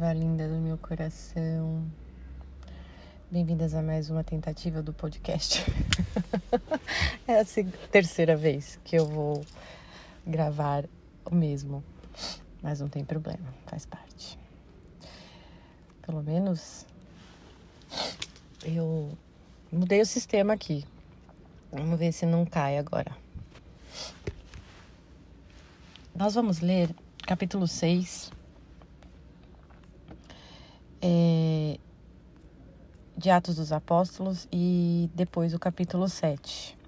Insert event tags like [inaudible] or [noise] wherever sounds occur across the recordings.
diva linda do meu coração. Bem-vindas a mais uma tentativa do podcast. [laughs] é a terceira vez que eu vou gravar o mesmo, mas não tem problema, faz parte. Pelo menos eu mudei o sistema aqui. Vamos ver se não cai agora. Nós vamos ler capítulo 6 é, de Atos dos Apóstolos e depois o capítulo 7.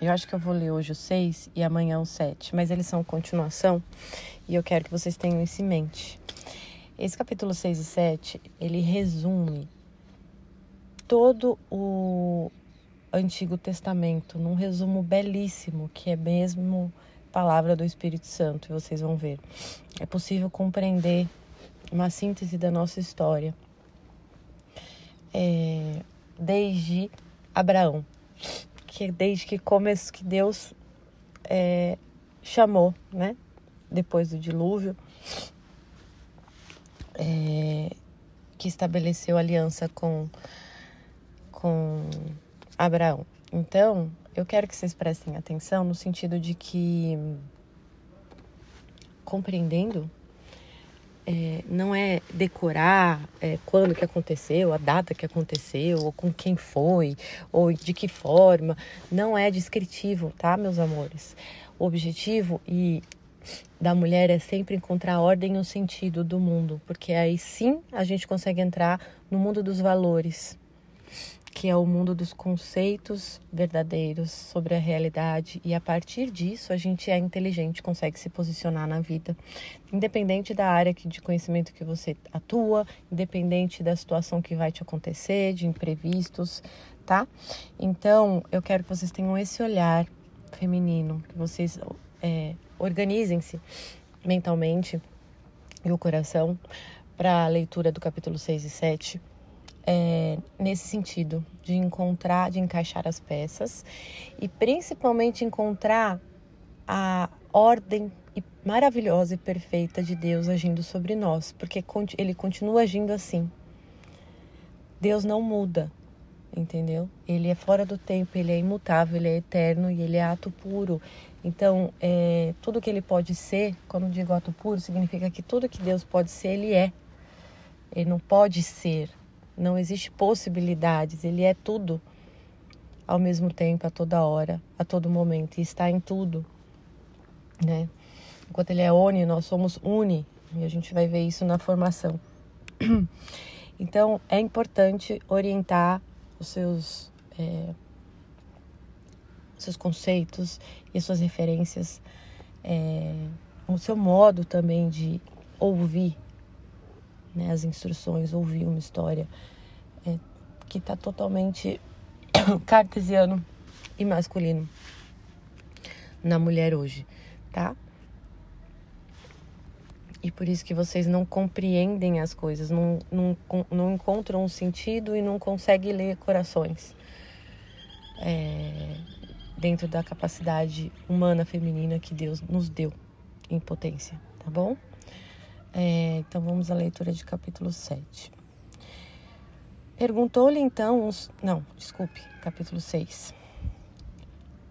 Eu acho que eu vou ler hoje o 6 e amanhã o 7, mas eles são continuação e eu quero que vocês tenham isso em mente. Esse capítulo 6 e 7, ele resume todo o Antigo Testamento num resumo belíssimo, que é mesmo palavra do Espírito Santo, e vocês vão ver. É possível compreender uma síntese da nossa história é, desde Abraão, que desde que começou, que Deus é, chamou, né? Depois do dilúvio, é, que estabeleceu aliança com com Abraão. Então, eu quero que vocês prestem atenção no sentido de que, compreendendo, é, não é decorar é, quando que aconteceu, a data que aconteceu, ou com quem foi, ou de que forma. Não é descritivo, tá, meus amores? O objetivo e da mulher é sempre encontrar ordem e o sentido do mundo, porque aí sim a gente consegue entrar no mundo dos valores, que é o mundo dos conceitos verdadeiros sobre a realidade. E a partir disso a gente é inteligente, consegue se posicionar na vida, independente da área de conhecimento que você atua, independente da situação que vai te acontecer, de imprevistos, tá? Então eu quero que vocês tenham esse olhar feminino, que vocês é, organizem-se mentalmente e o coração para a leitura do capítulo 6 e 7 é, nesse sentido, de encontrar, de encaixar as peças e principalmente encontrar a ordem maravilhosa e perfeita de Deus agindo sobre nós, porque ele continua agindo assim. Deus não muda, entendeu? Ele é fora do tempo, ele é imutável, ele é eterno e ele é ato puro. Então, é, tudo que ele pode ser, quando digo ato puro, significa que tudo que Deus pode ser, ele é. Ele não pode ser, não existe possibilidades, ele é tudo ao mesmo tempo, a toda hora, a todo momento, e está em tudo, né? Enquanto ele é oni, nós somos uni, e a gente vai ver isso na formação. [clears throat] Então, é importante orientar os seus, é, seus conceitos e suas referências, é, o seu modo também de ouvir né, as instruções, ouvir uma história é, que está totalmente [coughs] cartesiano e masculino na mulher hoje, tá? E por isso que vocês não compreendem as coisas, não, não, não encontram um sentido e não conseguem ler corações. É, dentro da capacidade humana feminina que Deus nos deu em potência, tá bom? É, então vamos à leitura de capítulo 7. Perguntou-lhe então uns. Não, desculpe, capítulo 6.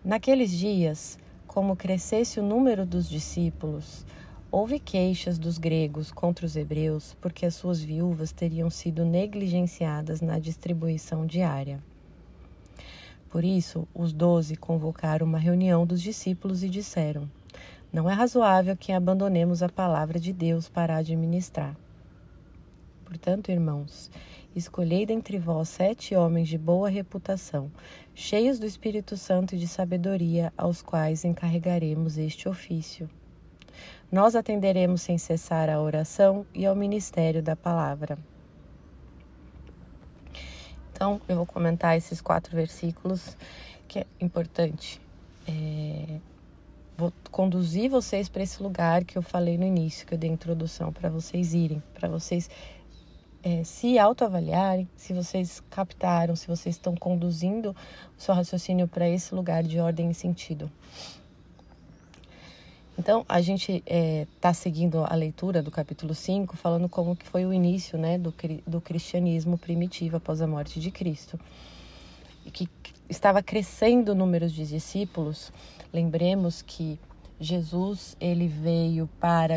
Naqueles dias, como crescesse o número dos discípulos, houve queixas dos gregos contra os hebreus porque as suas viúvas teriam sido negligenciadas na distribuição diária. Por isso, os doze convocaram uma reunião dos discípulos e disseram: não é razoável que abandonemos a palavra de Deus para administrar. Portanto, irmãos, escolhei dentre vós sete homens de boa reputação, cheios do Espírito Santo e de sabedoria, aos quais encarregaremos este ofício. Nós atenderemos sem cessar à oração e ao ministério da palavra. Então, eu vou comentar esses quatro versículos que é importante. É, vou conduzir vocês para esse lugar que eu falei no início, que eu dei a introdução, para vocês irem, para vocês é, se autoavaliarem, se vocês captaram, se vocês estão conduzindo o seu raciocínio para esse lugar de ordem e sentido. Então, a gente está é, tá seguindo a leitura do capítulo 5, falando como que foi o início né, do, do cristianismo primitivo após a morte de Cristo. E que estava crescendo o número de discípulos. Lembremos que Jesus ele veio para,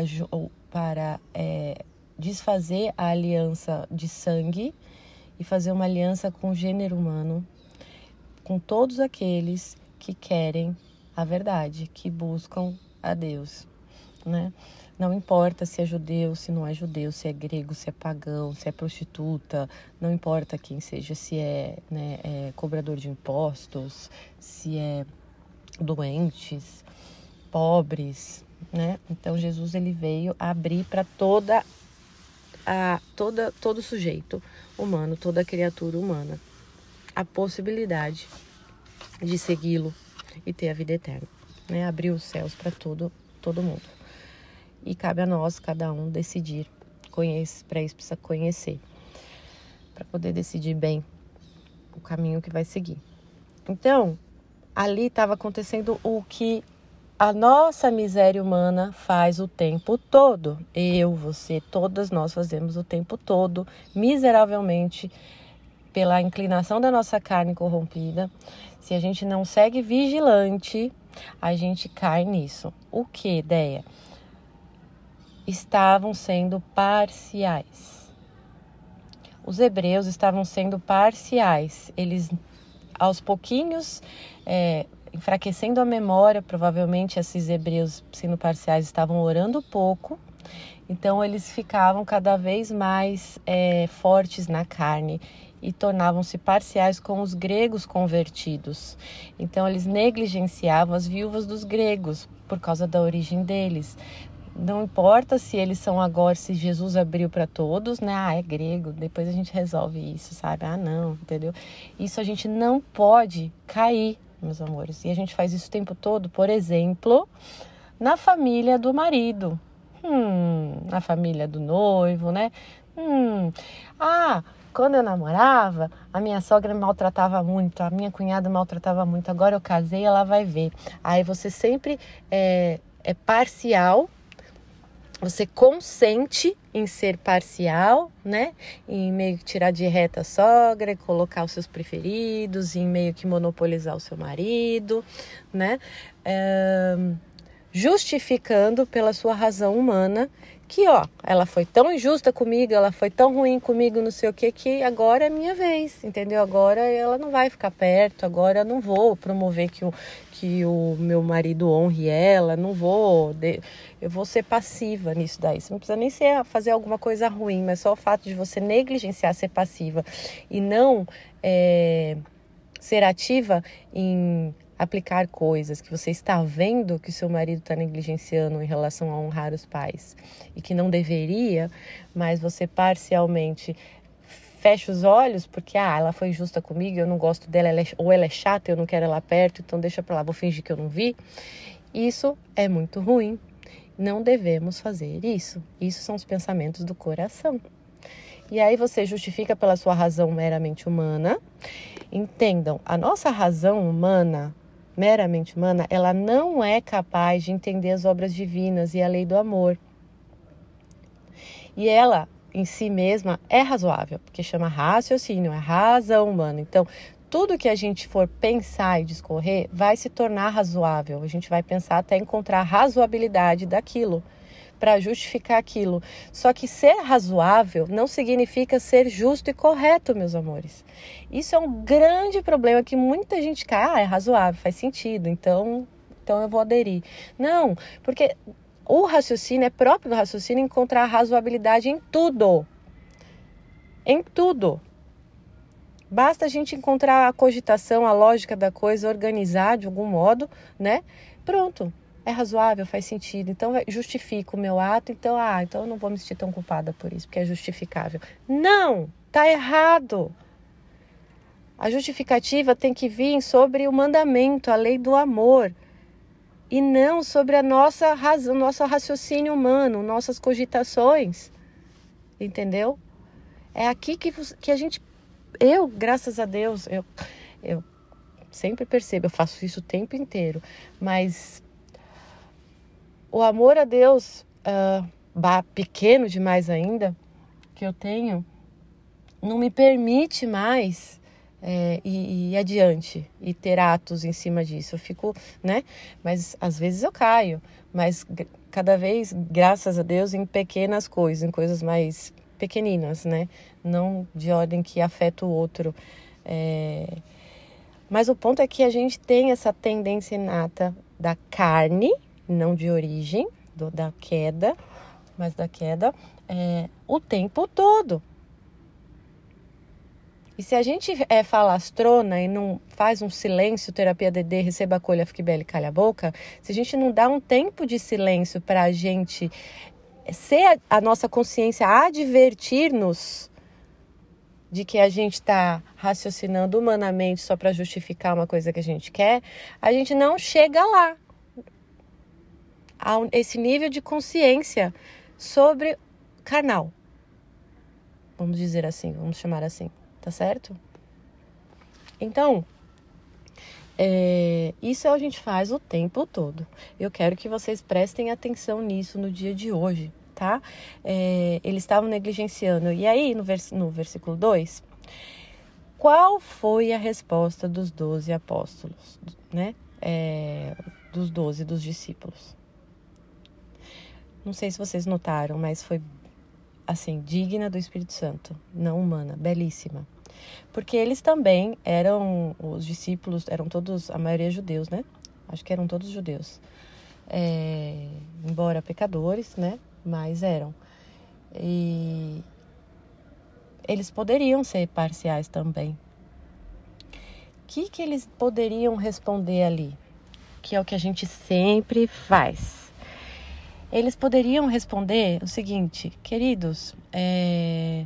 para é, desfazer a aliança de sangue e fazer uma aliança com o gênero humano, com todos aqueles que querem a verdade, que buscam a Deus, né? Não importa se é judeu, se não é judeu, se é grego, se é pagão, se é prostituta, não importa quem seja, se é, né, é cobrador de impostos, se é doentes, pobres, né? Então Jesus ele veio abrir para toda a toda todo sujeito humano, toda criatura humana a possibilidade de segui-lo e ter a vida eterna né? Abrir os céus para todo, todo mundo. E cabe a nós, cada um, decidir. Para isso precisa conhecer, para poder decidir bem o caminho que vai seguir. Então, ali estava acontecendo o que a nossa miséria humana faz o tempo todo. Eu, você, todas nós fazemos o tempo todo, miseravelmente, pela inclinação da nossa carne corrompida. Se a gente não segue vigilante, a gente cai nisso. O que, ideia? Estavam sendo parciais. Os hebreus estavam sendo parciais. Eles, aos pouquinhos, é, enfraquecendo a memória, provavelmente esses hebreus sendo parciais estavam orando pouco. Então eles ficavam cada vez mais é, fortes na carne e tornavam-se parciais com os gregos convertidos. Então eles negligenciavam as viúvas dos gregos por causa da origem deles. Não importa se eles são agora, se Jesus abriu para todos, né? Ah, é grego, depois a gente resolve isso, sabe? Ah, não, entendeu? Isso a gente não pode cair, meus amores. E a gente faz isso o tempo todo, por exemplo, na família do marido. Hum, na família do noivo, né? Hum, ah, quando eu namorava, a minha sogra maltratava muito, a minha cunhada maltratava muito. Agora eu casei, ela vai ver. Aí você sempre é, é parcial, você consente em ser parcial, né? Em meio que tirar de reta a sogra, colocar os seus preferidos, em meio que monopolizar o seu marido, né? É, justificando pela sua razão humana que, ó, ela foi tão injusta comigo, ela foi tão ruim comigo, não sei o que, que agora é minha vez, entendeu? Agora ela não vai ficar perto, agora eu não vou promover que o, que o meu marido honre ela, não vou, eu vou ser passiva nisso daí. Você não precisa nem ser, fazer alguma coisa ruim, mas só o fato de você negligenciar ser passiva e não é, ser ativa em aplicar coisas que você está vendo que seu marido está negligenciando em relação a honrar os pais e que não deveria, mas você parcialmente fecha os olhos porque ah, ela foi injusta comigo, eu não gosto dela, ela é, ou ela é chata, eu não quero ela perto, então deixa para lá, vou fingir que eu não vi. Isso é muito ruim. Não devemos fazer isso. Isso são os pensamentos do coração. E aí você justifica pela sua razão meramente humana. Entendam, a nossa razão humana meramente humana, ela não é capaz de entender as obras divinas e a lei do amor. E ela, em si mesma, é razoável, porque chama raciocínio, é razão humana. Então, tudo que a gente for pensar e discorrer vai se tornar razoável. A gente vai pensar até encontrar razoabilidade daquilo para justificar aquilo. Só que ser razoável não significa ser justo e correto, meus amores. Isso é um grande problema que muita gente cai, ah, é razoável, faz sentido, então, então eu vou aderir. Não, porque o raciocínio é próprio do raciocínio encontrar razoabilidade em tudo. Em tudo. Basta a gente encontrar a cogitação, a lógica da coisa, organizar de algum modo, né? Pronto é razoável, faz sentido, então justifica o meu ato, então, ah, então eu não vou me sentir tão culpada por isso, porque é justificável. Não, tá errado. A justificativa tem que vir sobre o mandamento, a lei do amor, e não sobre a nossa razão, nosso raciocínio humano, nossas cogitações. Entendeu? É aqui que, que a gente, eu, graças a Deus, eu, eu sempre percebo, eu faço isso o tempo inteiro, mas o amor a Deus, uh, pequeno demais ainda, que eu tenho, não me permite mais é, ir, ir adiante e ter atos em cima disso. Eu fico, né? Mas às vezes eu caio, mas cada vez, graças a Deus, em pequenas coisas, em coisas mais pequeninas, né? Não de ordem que afeta o outro. É... Mas o ponto é que a gente tem essa tendência inata da carne, não de origem, do, da queda, mas da queda, é, o tempo todo. E se a gente é falastrona e não faz um silêncio, terapia DD, receba a colha, fique bela e calha a boca, se a gente não dá um tempo de silêncio para a gente ser a, a nossa consciência advertir-nos de que a gente está raciocinando humanamente só para justificar uma coisa que a gente quer, a gente não chega lá. A esse nível de consciência sobre carnal. Vamos dizer assim, vamos chamar assim tá certo? Então, é, isso a gente faz o tempo todo. Eu quero que vocês prestem atenção nisso no dia de hoje, tá? É, eles estavam negligenciando. E aí, no, vers no versículo 2, qual foi a resposta dos doze apóstolos, né? É, dos doze, dos discípulos. Não sei se vocês notaram, mas foi assim, digna do Espírito Santo, não humana, belíssima. Porque eles também eram, os discípulos, eram todos, a maioria judeus, né? Acho que eram todos judeus. É, embora pecadores, né? Mas eram. E eles poderiam ser parciais também. O que, que eles poderiam responder ali? Que é o que a gente sempre faz eles poderiam responder o seguinte, queridos, é,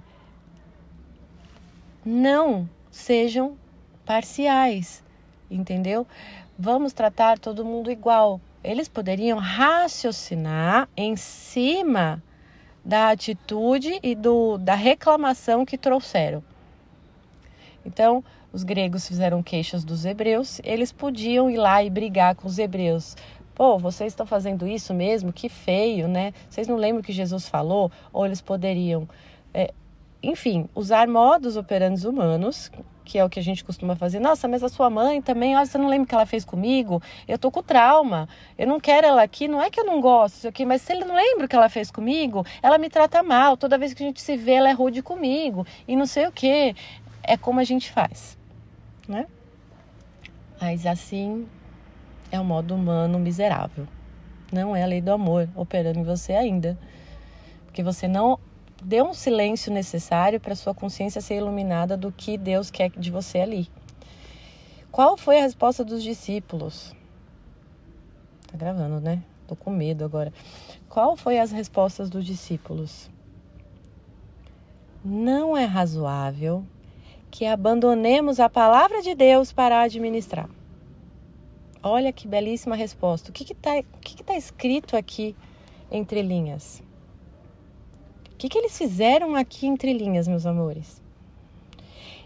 não sejam parciais, entendeu? Vamos tratar todo mundo igual. Eles poderiam raciocinar em cima da atitude e do, da reclamação que trouxeram. Então, os gregos fizeram queixas dos hebreus, eles podiam ir lá e brigar com os hebreus. Pô, vocês estão fazendo isso mesmo? Que feio, né? Vocês não lembram o que Jesus falou? Ou eles poderiam, é, enfim, usar modos operantes humanos, que é o que a gente costuma fazer. Nossa, mas a sua mãe também, olha, você não lembra o que ela fez comigo? Eu tô com trauma, eu não quero ela aqui, não é que eu não gosto, isso aqui, mas se ele não lembra o que ela fez comigo, ela me trata mal, toda vez que a gente se vê, ela é rude comigo, e não sei o que. É como a gente faz, né? Mas assim é um modo humano miserável. Não é a lei do amor operando em você ainda. Porque você não deu um silêncio necessário para sua consciência ser iluminada do que Deus quer de você ali. Qual foi a resposta dos discípulos? Tá gravando, né? Tô com medo agora. Qual foi as respostas dos discípulos? Não é razoável que abandonemos a palavra de Deus para administrar. Olha que belíssima resposta. O que está que que tá escrito aqui entre linhas? O que, que eles fizeram aqui entre linhas, meus amores?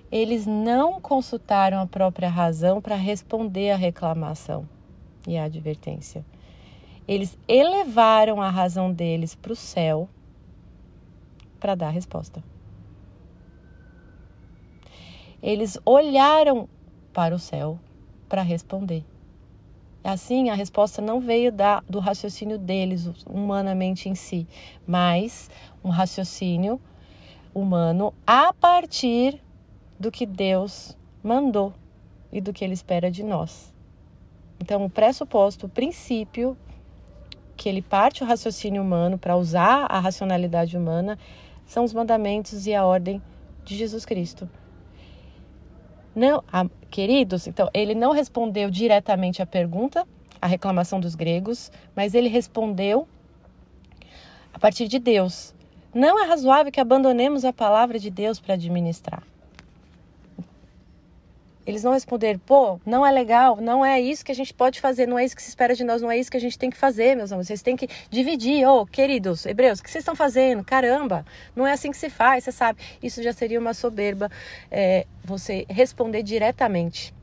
Eles não consultaram a própria razão para responder à reclamação e à advertência. Eles elevaram a razão deles para o céu para dar a resposta. Eles olharam para o céu para responder. Assim, a resposta não veio da, do raciocínio deles, humanamente em si, mas um raciocínio humano a partir do que Deus mandou e do que Ele espera de nós. Então, o pressuposto, o princípio, que ele parte o raciocínio humano para usar a racionalidade humana, são os mandamentos e a ordem de Jesus Cristo. Não, a, queridos, então ele não respondeu diretamente à pergunta, a reclamação dos gregos, mas ele respondeu a partir de Deus. Não é razoável que abandonemos a palavra de Deus para administrar. Eles não responderam, pô, não é legal, não é isso que a gente pode fazer, não é isso que se espera de nós, não é isso que a gente tem que fazer, meus amores. Vocês têm que dividir, ô, oh, queridos hebreus, o que vocês estão fazendo? Caramba, não é assim que se faz, você sabe. Isso já seria uma soberba, é, você responder diretamente.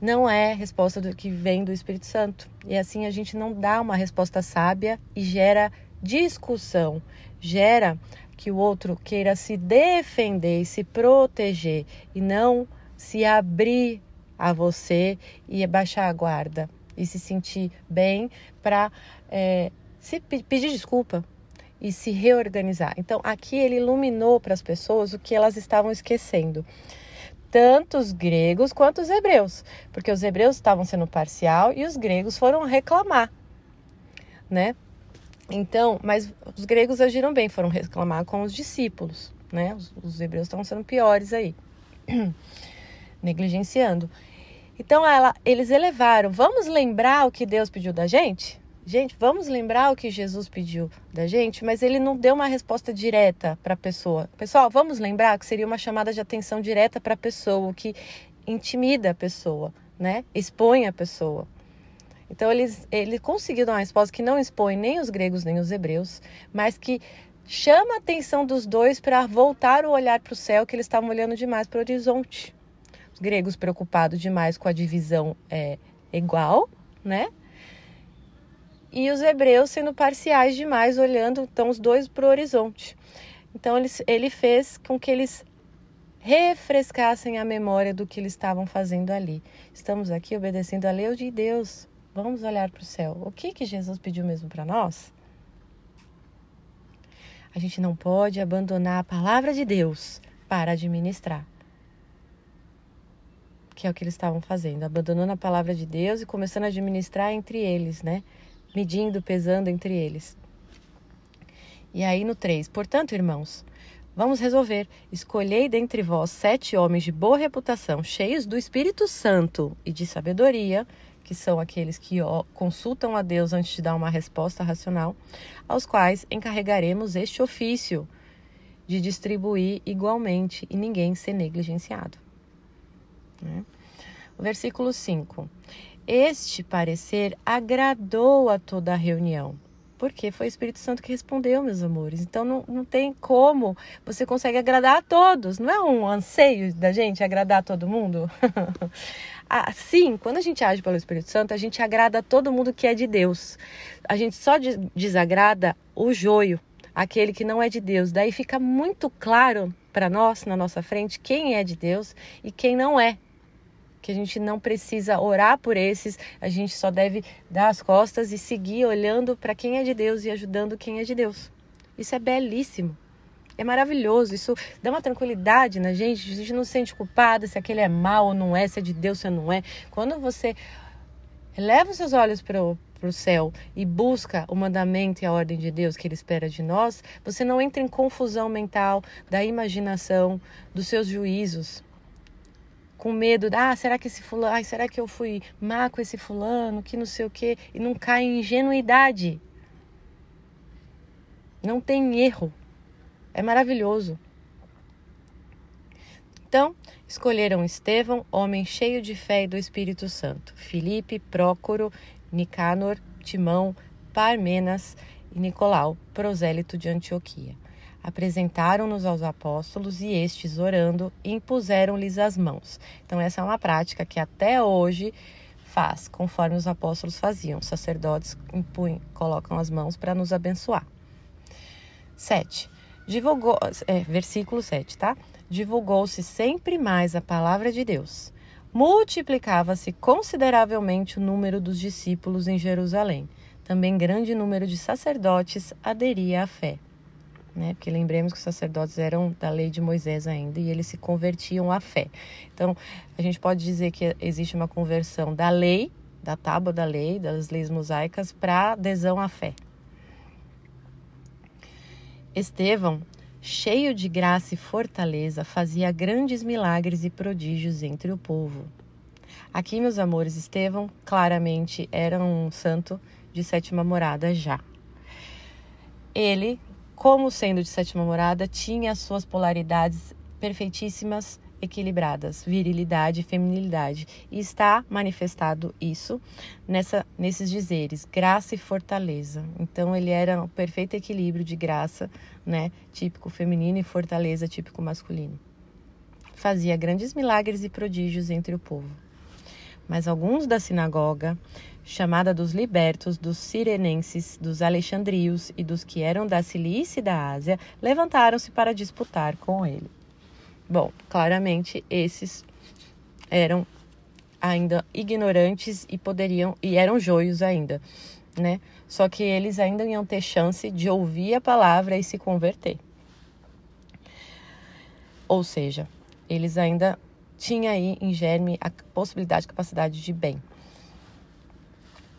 não é resposta do que vem do Espírito Santo. E assim a gente não dá uma resposta sábia e gera discussão, gera que o outro queira se defender se proteger e não se abrir a você e baixar a guarda e se sentir bem para é, se pedir desculpa e se reorganizar. Então aqui ele iluminou para as pessoas o que elas estavam esquecendo tanto os gregos quanto os hebreus, porque os hebreus estavam sendo parcial e os gregos foram reclamar, né? Então, mas os gregos agiram bem, foram reclamar com os discípulos, né? Os, os hebreus estavam sendo piores aí, [clears throat] negligenciando. Então, ela, eles elevaram. Vamos lembrar o que Deus pediu da gente? Gente, vamos lembrar o que Jesus pediu da gente, mas ele não deu uma resposta direta para a pessoa. Pessoal, vamos lembrar que seria uma chamada de atenção direta para a pessoa, o que intimida a pessoa, né? Expõe a pessoa. Então ele, ele conseguiu dar uma resposta que não expõe nem os gregos nem os hebreus, mas que chama a atenção dos dois para voltar o olhar para o céu, que eles estavam olhando demais para o horizonte. Os gregos preocupados demais com a divisão é, igual, né? e os hebreus sendo parciais demais, olhando então os dois para o horizonte. Então ele, ele fez com que eles refrescassem a memória do que eles estavam fazendo ali. Estamos aqui obedecendo a lei de Deus. Vamos olhar para o céu. O que, que Jesus pediu mesmo para nós? A gente não pode abandonar a palavra de Deus para administrar. Que é o que eles estavam fazendo, abandonando a palavra de Deus e começando a administrar entre eles, né? medindo, pesando entre eles. E aí no 3, portanto, irmãos, vamos resolver. Escolhei dentre vós sete homens de boa reputação, cheios do Espírito Santo e de sabedoria, que são aqueles que ó, consultam a Deus antes de dar uma resposta racional, aos quais encarregaremos este ofício de distribuir igualmente e ninguém ser negligenciado. Né? O versículo 5. Este parecer agradou a toda a reunião, porque foi o Espírito Santo que respondeu, meus amores. Então não, não tem como você consegue agradar a todos. Não é um anseio da gente agradar a todo mundo? [laughs] Assim, quando a gente age pelo Espírito Santo, a gente agrada a todo mundo que é de Deus. A gente só desagrada o joio, aquele que não é de Deus. Daí fica muito claro para nós, na nossa frente, quem é de Deus e quem não é que a gente não precisa orar por esses, a gente só deve dar as costas e seguir olhando para quem é de Deus e ajudando quem é de Deus. Isso é belíssimo. É maravilhoso, isso dá uma tranquilidade na gente, a gente não se sente culpada se aquele é mal ou não é, se é de Deus ou não é. Quando você eleva os seus olhos para o céu e busca o mandamento e a ordem de Deus que Ele espera de nós, você não entra em confusão mental da imaginação, dos seus juízos, com medo, ah, será que esse fulano, será que eu fui má com esse fulano, que não sei o quê, e não cai em ingenuidade. Não tem erro. É maravilhoso. Então, escolheram Estevão, homem cheio de fé e do Espírito Santo, Filipe, Prócoro, Nicanor, Timão, Parmenas e Nicolau, prosélito de Antioquia. Apresentaram-nos aos apóstolos e estes, orando, impuseram-lhes as mãos. Então, essa é uma prática que até hoje faz, conforme os apóstolos faziam. Os sacerdotes impunham, colocam as mãos para nos abençoar. 7. Divulgou, é, versículo 7, tá? Divulgou-se sempre mais a palavra de Deus. Multiplicava-se consideravelmente o número dos discípulos em Jerusalém. Também grande número de sacerdotes aderia à fé né? Porque lembremos que os sacerdotes eram da lei de Moisés ainda e eles se convertiam à fé. Então, a gente pode dizer que existe uma conversão da lei, da tábua da lei, das leis mosaicas, para adesão à fé. Estevão, cheio de graça e fortaleza, fazia grandes milagres e prodígios entre o povo. Aqui, meus amores, Estevão claramente era um santo de sétima morada já. Ele como sendo de sétima morada, tinha as suas polaridades perfeitíssimas, equilibradas, virilidade e feminilidade. E está manifestado isso nessa, nesses dizeres, graça e fortaleza. Então ele era um perfeito equilíbrio de graça, né, típico feminino e fortaleza típico masculino. Fazia grandes milagres e prodígios entre o povo. Mas alguns da sinagoga, chamada dos libertos, dos sirenenses, dos alexandrios e dos que eram da Cilícia e da Ásia, levantaram-se para disputar com ele. Bom, claramente esses eram ainda ignorantes e poderiam e eram joios ainda, né? Só que eles ainda iam ter chance de ouvir a palavra e se converter. Ou seja, eles ainda tinham aí em germe a possibilidade, capacidade de bem.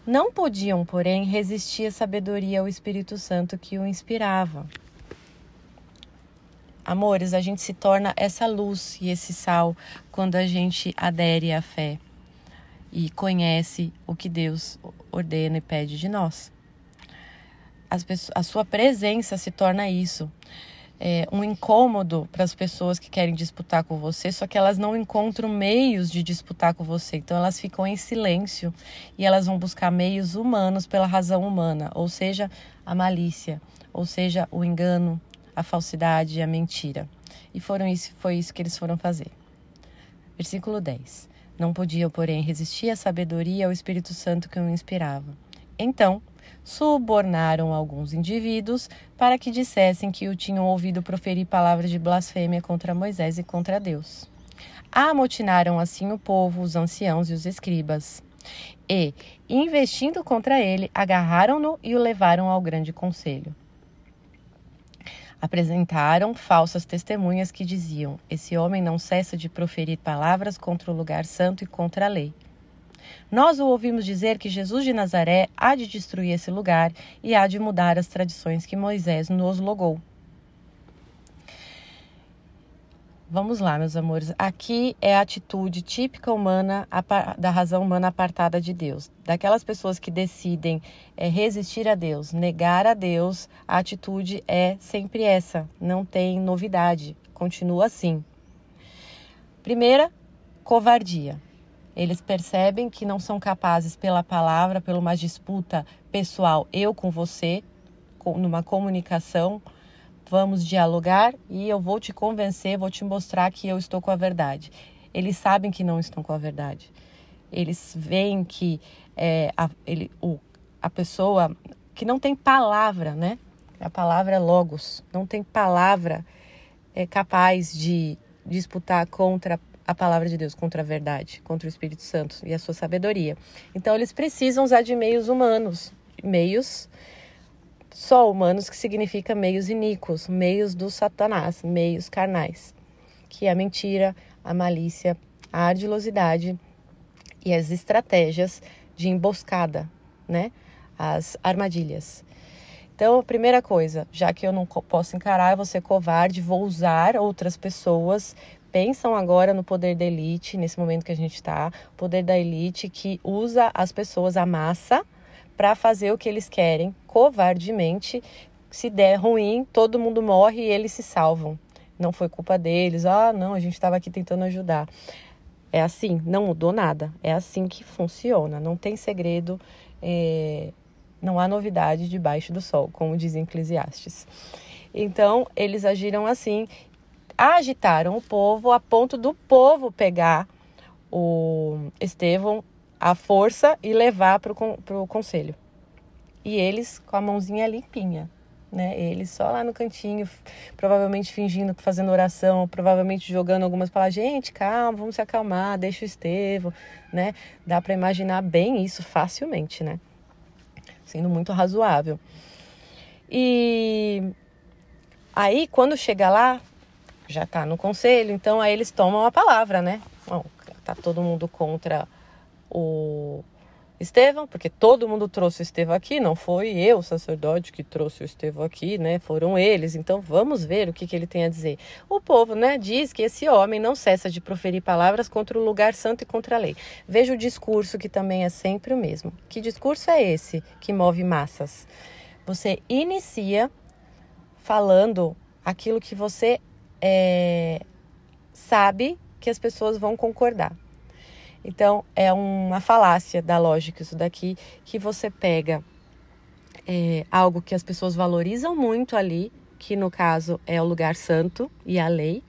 Não podiam, porém, resistir à sabedoria ao Espírito Santo que o inspirava. Amores, a gente se torna essa luz e esse sal quando a gente adere à fé e conhece o que Deus ordena e pede de nós. Pessoas, a sua presença se torna isso. É um incômodo para as pessoas que querem disputar com você, só que elas não encontram meios de disputar com você. Então elas ficam em silêncio e elas vão buscar meios humanos pela razão humana, ou seja, a malícia, ou seja, o engano, a falsidade a mentira. E foram isso, foi isso que eles foram fazer. Versículo 10. Não podia, porém, resistir à sabedoria e ao Espírito Santo que o inspirava. Então, subornaram alguns indivíduos para que dissessem que o tinham ouvido proferir palavras de blasfêmia contra Moisés e contra Deus. Amotinaram assim o povo, os anciãos e os escribas. E, investindo contra ele, agarraram-no e o levaram ao grande conselho apresentaram falsas testemunhas que diziam: Esse homem não cessa de proferir palavras contra o lugar santo e contra a lei. Nós o ouvimos dizer que Jesus de Nazaré há de destruir esse lugar e há de mudar as tradições que Moisés nos logou. Vamos lá, meus amores. Aqui é a atitude típica humana da razão humana apartada de Deus. Daquelas pessoas que decidem é, resistir a Deus, negar a Deus, a atitude é sempre essa. Não tem novidade. Continua assim. Primeira, covardia. Eles percebem que não são capazes pela palavra, pela uma disputa pessoal, eu com você, numa comunicação vamos dialogar e eu vou te convencer, vou te mostrar que eu estou com a verdade. Eles sabem que não estão com a verdade. Eles veem que é, a, ele, o, a pessoa que não tem palavra, né? A palavra é logos, não tem palavra é capaz de disputar contra a palavra de Deus, contra a verdade, contra o Espírito Santo e a sua sabedoria. Então eles precisam usar de meios humanos, meios só humanos, que significa meios iníquos, meios do Satanás, meios carnais, que é a mentira, a malícia, a ardilosidade e as estratégias de emboscada, né? As armadilhas. Então, a primeira coisa, já que eu não posso encarar, eu vou ser covarde, vou usar outras pessoas. Pensam agora no poder da elite, nesse momento que a gente está, poder da elite que usa as pessoas, a massa, para fazer o que eles querem, covardemente. Se der ruim, todo mundo morre e eles se salvam. Não foi culpa deles. Ah, não, a gente estava aqui tentando ajudar. É assim, não mudou nada. É assim que funciona. Não tem segredo, é... não há novidade debaixo do sol, como diz Eclesiastes. Então, eles agiram assim, agitaram o povo a ponto do povo pegar o Estevão a força e levar para o conselho. E eles com a mãozinha limpinha, né? Eles só lá no cantinho, provavelmente fingindo, fazendo oração, provavelmente jogando algumas palavras. Gente, calma, vamos se acalmar, deixa o Estevão, né? Dá para imaginar bem isso facilmente, né? Sendo muito razoável. E aí, quando chega lá, já tá no conselho, então aí eles tomam a palavra, né? Bom, tá todo mundo contra o Estevão, porque todo mundo trouxe o Estevão aqui, não foi eu, o sacerdote, que trouxe o Estevão aqui, né? Foram eles. Então vamos ver o que, que ele tem a dizer. O povo, né, diz que esse homem não cessa de proferir palavras contra o lugar santo e contra a lei. Veja o discurso que também é sempre o mesmo. Que discurso é esse que move massas? Você inicia falando aquilo que você é, sabe que as pessoas vão concordar. Então, é uma falácia da lógica isso daqui, que você pega é, algo que as pessoas valorizam muito ali, que no caso é o lugar santo e a lei,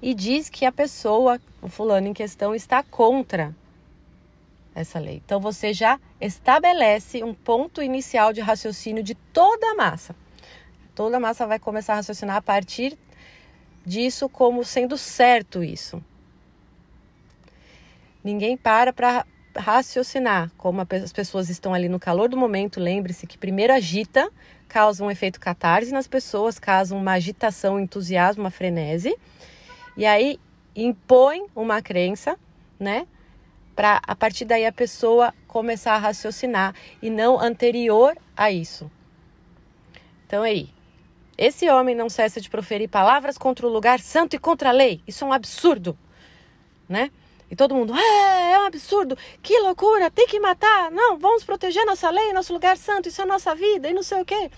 e diz que a pessoa, o fulano em questão, está contra essa lei. Então você já estabelece um ponto inicial de raciocínio de toda a massa. Toda a massa vai começar a raciocinar a partir disso como sendo certo isso. Ninguém para para raciocinar como as pessoas estão ali no calor do momento. Lembre-se que primeiro agita, causa um efeito catarse nas pessoas, causa uma agitação, um entusiasmo, uma frenese. E aí impõe uma crença, né? Para a partir daí a pessoa começar a raciocinar e não anterior a isso. Então aí, esse homem não cessa de proferir palavras contra o lugar santo e contra a lei. Isso é um absurdo, né? E todo mundo, é, é um absurdo, que loucura, tem que matar. Não, vamos proteger nossa lei, nosso lugar santo, isso é nossa vida e não sei o quê.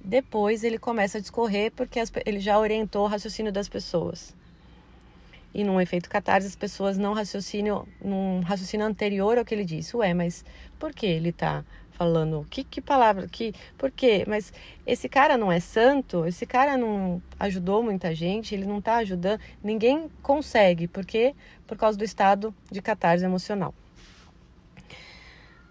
Depois ele começa a discorrer porque ele já orientou o raciocínio das pessoas. E num efeito catarse, as pessoas não raciocinam, num raciocínio anterior ao que ele disse. Ué, mas por que ele está falando que, que palavra, que, por quê? Mas esse cara não é santo, esse cara não ajudou muita gente, ele não está ajudando, ninguém consegue, porque por causa do estado de catarse emocional.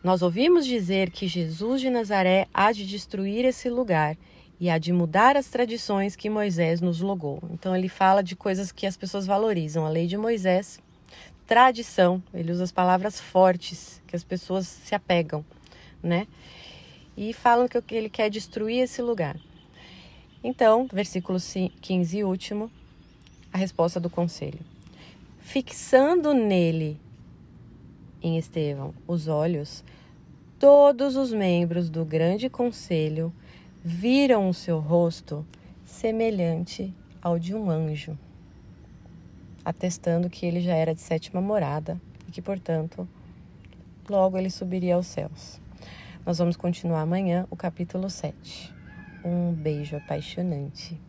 Nós ouvimos dizer que Jesus de Nazaré há de destruir esse lugar e há de mudar as tradições que Moisés nos logou. Então ele fala de coisas que as pessoas valorizam, a lei de Moisés, tradição, ele usa as palavras fortes que as pessoas se apegam né? E falam que ele quer destruir esse lugar. Então, versículo 15 e último, a resposta do conselho. Fixando nele, em Estevão, os olhos, todos os membros do grande conselho viram o seu rosto semelhante ao de um anjo, atestando que ele já era de sétima morada e que, portanto, logo ele subiria aos céus. Nós vamos continuar amanhã o capítulo 7. Um beijo apaixonante.